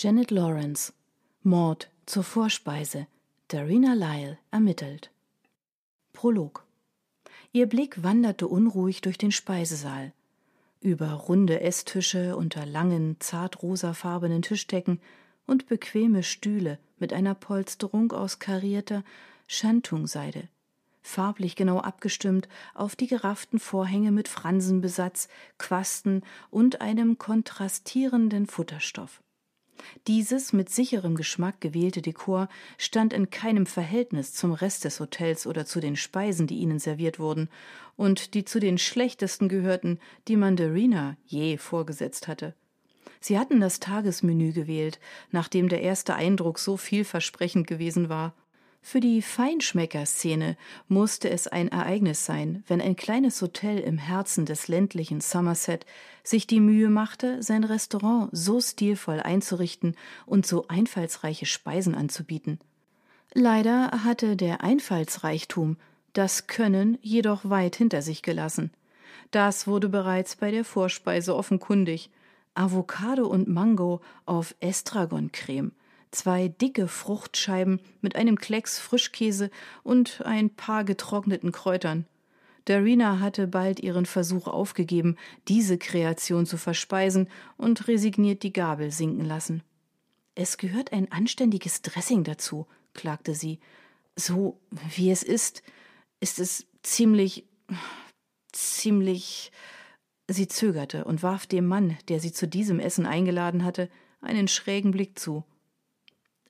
Janet Lawrence. Mord zur Vorspeise. Darina Lyle ermittelt. Prolog. Ihr Blick wanderte unruhig durch den Speisesaal. Über runde Esstische unter langen, zartrosafarbenen Tischdecken und bequeme Stühle mit einer Polsterung aus karierter Schantung-Seide, farblich genau abgestimmt auf die gerafften Vorhänge mit Fransenbesatz, Quasten und einem kontrastierenden Futterstoff. Dieses mit sicherem Geschmack gewählte Dekor stand in keinem Verhältnis zum Rest des Hotels oder zu den Speisen, die ihnen serviert wurden und die zu den schlechtesten gehörten, die Mandarina je vorgesetzt hatte. Sie hatten das Tagesmenü gewählt, nachdem der erste Eindruck so vielversprechend gewesen war für die Feinschmecker-Szene musste es ein Ereignis sein, wenn ein kleines Hotel im Herzen des ländlichen Somerset sich die Mühe machte, sein Restaurant so stilvoll einzurichten und so einfallsreiche Speisen anzubieten. Leider hatte der Einfallsreichtum das Können jedoch weit hinter sich gelassen. Das wurde bereits bei der Vorspeise offenkundig. Avocado und Mango auf Estragoncreme zwei dicke Fruchtscheiben mit einem Klecks Frischkäse und ein paar getrockneten Kräutern. Darina hatte bald ihren Versuch aufgegeben, diese Kreation zu verspeisen und resigniert die Gabel sinken lassen. Es gehört ein anständiges Dressing dazu, klagte sie. So wie es ist, ist es ziemlich, ziemlich. Sie zögerte und warf dem Mann, der sie zu diesem Essen eingeladen hatte, einen schrägen Blick zu.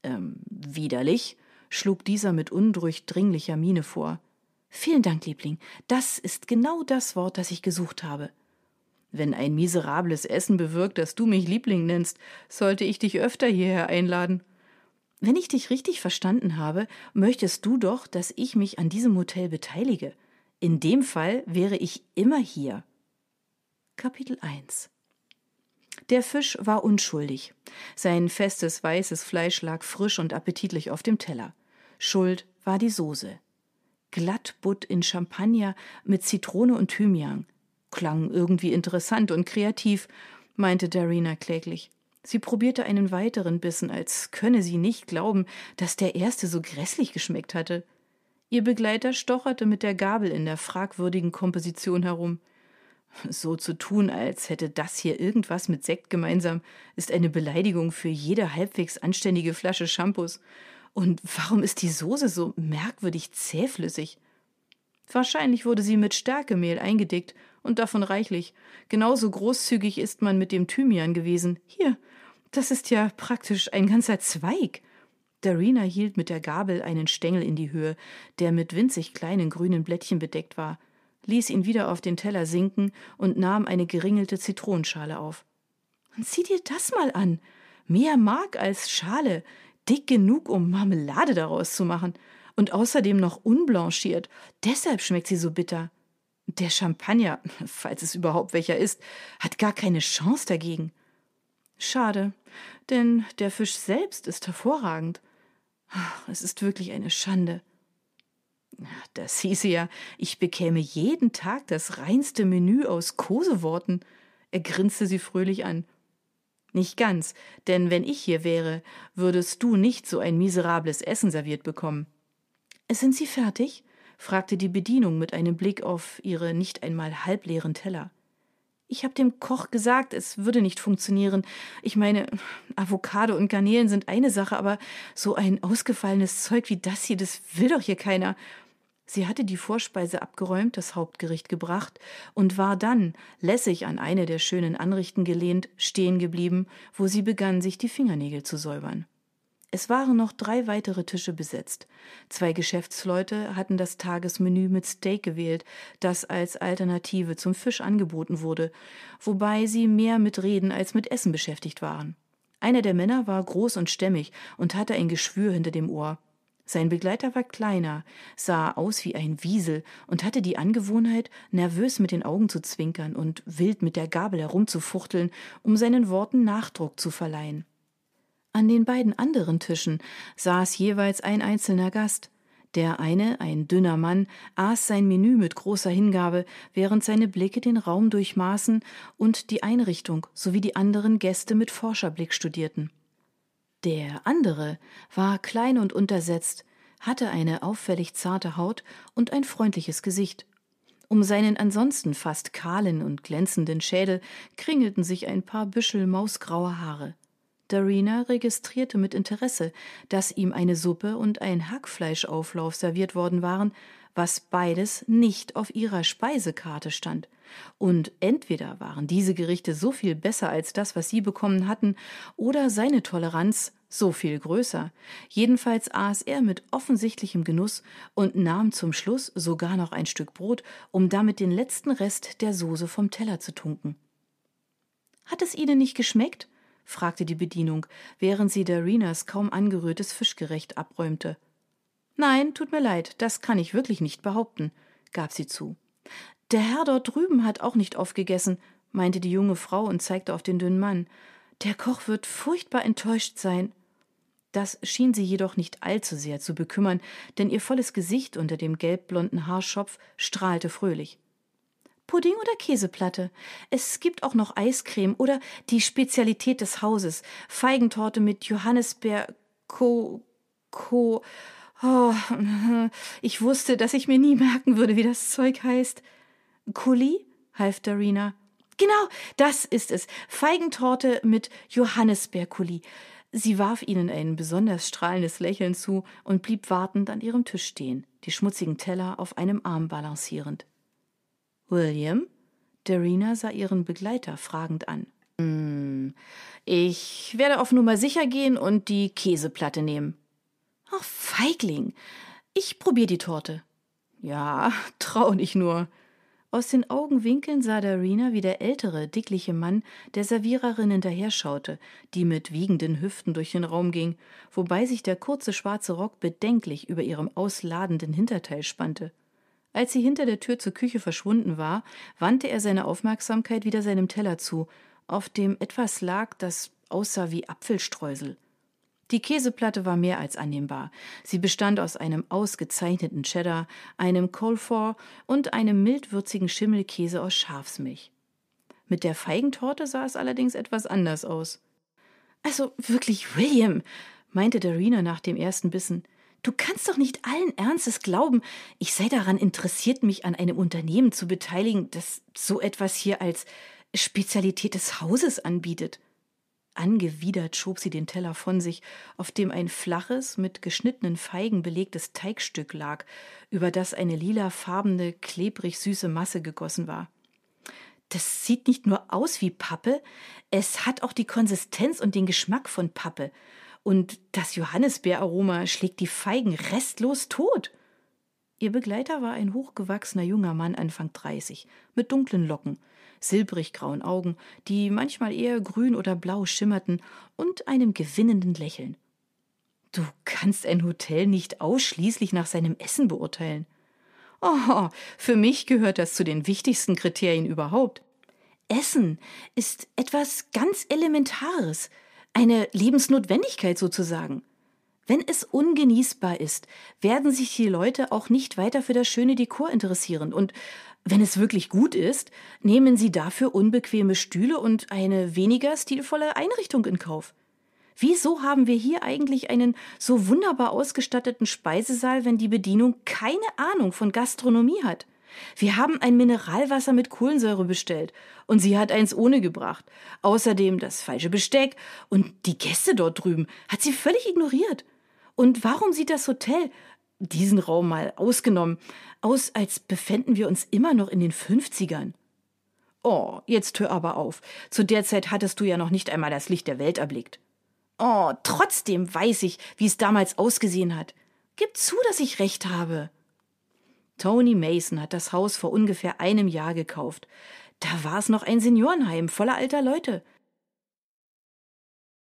Ähm, widerlich, schlug dieser mit undurchdringlicher Miene vor. Vielen Dank, Liebling. Das ist genau das Wort, das ich gesucht habe. Wenn ein miserables Essen bewirkt, dass du mich Liebling nennst, sollte ich dich öfter hierher einladen. Wenn ich dich richtig verstanden habe, möchtest du doch, dass ich mich an diesem Hotel beteilige. In dem Fall wäre ich immer hier. Kapitel 1 der Fisch war unschuldig. Sein festes weißes Fleisch lag frisch und appetitlich auf dem Teller. Schuld war die Soße. Glattbutt in Champagner mit Zitrone und Thymian. Klang irgendwie interessant und kreativ, meinte Darina kläglich. Sie probierte einen weiteren Bissen, als könne sie nicht glauben, dass der erste so grässlich geschmeckt hatte. Ihr Begleiter stocherte mit der Gabel in der fragwürdigen Komposition herum. So zu tun, als hätte das hier irgendwas mit Sekt gemeinsam, ist eine Beleidigung für jede halbwegs anständige Flasche Shampoos. Und warum ist die Soße so merkwürdig zähflüssig? Wahrscheinlich wurde sie mit Stärkemehl eingedickt und davon reichlich. Genauso großzügig ist man mit dem Thymian gewesen. Hier, das ist ja praktisch ein ganzer Zweig. Darina hielt mit der Gabel einen Stängel in die Höhe, der mit winzig kleinen grünen Blättchen bedeckt war ließ ihn wieder auf den Teller sinken und nahm eine geringelte Zitronenschale auf. Sieh dir das mal an. Mehr Mark als Schale. Dick genug, um Marmelade daraus zu machen. Und außerdem noch unblanchiert. Deshalb schmeckt sie so bitter. Der Champagner, falls es überhaupt welcher ist, hat gar keine Chance dagegen. Schade, denn der Fisch selbst ist hervorragend. Es ist wirklich eine Schande. Das hieße ja, ich bekäme jeden Tag das reinste Menü aus Koseworten. Er grinste sie fröhlich an. Nicht ganz, denn wenn ich hier wäre, würdest du nicht so ein miserables Essen serviert bekommen. Sind Sie fertig? fragte die Bedienung mit einem Blick auf ihre nicht einmal halbleeren Teller. Ich habe dem Koch gesagt, es würde nicht funktionieren. Ich meine, Avocado und Garnelen sind eine Sache, aber so ein ausgefallenes Zeug wie das hier, das will doch hier keiner. Sie hatte die Vorspeise abgeräumt, das Hauptgericht gebracht und war dann, lässig an eine der schönen Anrichten gelehnt, stehen geblieben, wo sie begann, sich die Fingernägel zu säubern. Es waren noch drei weitere Tische besetzt. Zwei Geschäftsleute hatten das Tagesmenü mit Steak gewählt, das als Alternative zum Fisch angeboten wurde, wobei sie mehr mit Reden als mit Essen beschäftigt waren. Einer der Männer war groß und stämmig und hatte ein Geschwür hinter dem Ohr. Sein Begleiter war kleiner, sah aus wie ein Wiesel und hatte die Angewohnheit, nervös mit den Augen zu zwinkern und wild mit der Gabel herumzufuchteln, um seinen Worten Nachdruck zu verleihen. An den beiden anderen Tischen saß jeweils ein einzelner Gast. Der eine, ein dünner Mann, aß sein Menü mit großer Hingabe, während seine Blicke den Raum durchmaßen und die Einrichtung sowie die anderen Gäste mit Forscherblick studierten. Der andere war klein und untersetzt, hatte eine auffällig zarte Haut und ein freundliches Gesicht. Um seinen ansonsten fast kahlen und glänzenden Schädel kringelten sich ein paar Büschel mausgrauer Haare. Darina registrierte mit Interesse, dass ihm eine Suppe und ein Hackfleischauflauf serviert worden waren, was beides nicht auf ihrer Speisekarte stand. Und entweder waren diese Gerichte so viel besser als das, was sie bekommen hatten, oder seine Toleranz so viel größer. Jedenfalls aß er mit offensichtlichem Genuss und nahm zum Schluss sogar noch ein Stück Brot, um damit den letzten Rest der Soße vom Teller zu tunken. Hat es Ihnen nicht geschmeckt? Fragte die Bedienung, während sie Darinas kaum angerührtes Fischgerecht abräumte. Nein, tut mir leid, das kann ich wirklich nicht behaupten, gab sie zu. Der Herr dort drüben hat auch nicht aufgegessen, meinte die junge Frau und zeigte auf den dünnen Mann. Der Koch wird furchtbar enttäuscht sein. Das schien sie jedoch nicht allzu sehr zu bekümmern, denn ihr volles Gesicht unter dem gelbblonden Haarschopf strahlte fröhlich. Pudding oder Käseplatte. Es gibt auch noch Eiscreme oder die Spezialität des Hauses, Feigentorte mit Johannisbeer, Co, Co. Oh, ich wusste, dass ich mir nie merken würde, wie das Zeug heißt. Kuli? half Darina. Genau, das ist es. Feigentorte mit Johannisbeerkuli. Sie warf ihnen ein besonders strahlendes Lächeln zu und blieb wartend an ihrem Tisch stehen, die schmutzigen Teller auf einem Arm balancierend. William? Darina sah ihren Begleiter fragend an. Hm, ich werde auf Nummer sicher gehen und die Käseplatte nehmen. Ach, Feigling. Ich probier die Torte. Ja, trau nicht nur. Aus den Augenwinkeln sah Darina, wie der ältere, dickliche Mann der Serviererin hinterher schaute, die mit wiegenden Hüften durch den Raum ging, wobei sich der kurze schwarze Rock bedenklich über ihrem ausladenden Hinterteil spannte. Als sie hinter der Tür zur Küche verschwunden war, wandte er seine Aufmerksamkeit wieder seinem Teller zu, auf dem etwas lag, das aussah wie Apfelstreusel. Die Käseplatte war mehr als annehmbar. Sie bestand aus einem ausgezeichneten Cheddar, einem Colfort und einem mildwürzigen Schimmelkäse aus Schafsmilch. Mit der Feigentorte sah es allerdings etwas anders aus. Also wirklich, William, meinte Darina nach dem ersten Bissen, Du kannst doch nicht allen Ernstes glauben, ich sei daran interessiert, mich an einem Unternehmen zu beteiligen, das so etwas hier als Spezialität des Hauses anbietet. Angewidert schob sie den Teller von sich, auf dem ein flaches, mit geschnittenen Feigen belegtes Teigstück lag, über das eine lilafarbene, klebrig süße Masse gegossen war. Das sieht nicht nur aus wie Pappe, es hat auch die Konsistenz und den Geschmack von Pappe und das Johannisbeeraroma schlägt die Feigen restlos tot. Ihr Begleiter war ein hochgewachsener junger Mann Anfang dreißig, mit dunklen Locken, silbrig grauen Augen, die manchmal eher grün oder blau schimmerten, und einem gewinnenden Lächeln. Du kannst ein Hotel nicht ausschließlich nach seinem Essen beurteilen. Oh, für mich gehört das zu den wichtigsten Kriterien überhaupt. Essen ist etwas ganz Elementares eine Lebensnotwendigkeit sozusagen. Wenn es ungenießbar ist, werden sich die Leute auch nicht weiter für das schöne Dekor interessieren. Und wenn es wirklich gut ist, nehmen sie dafür unbequeme Stühle und eine weniger stilvolle Einrichtung in Kauf. Wieso haben wir hier eigentlich einen so wunderbar ausgestatteten Speisesaal, wenn die Bedienung keine Ahnung von Gastronomie hat? Wir haben ein Mineralwasser mit Kohlensäure bestellt und sie hat eins ohne gebracht. Außerdem das falsche Besteck und die Gäste dort drüben hat sie völlig ignoriert. Und warum sieht das Hotel, diesen Raum mal ausgenommen, aus, als befänden wir uns immer noch in den 50ern? Oh, jetzt hör aber auf. Zu der Zeit hattest du ja noch nicht einmal das Licht der Welt erblickt. Oh, trotzdem weiß ich, wie es damals ausgesehen hat. Gib zu, dass ich recht habe. Tony Mason hat das Haus vor ungefähr einem Jahr gekauft. Da war es noch ein Seniorenheim voller alter Leute.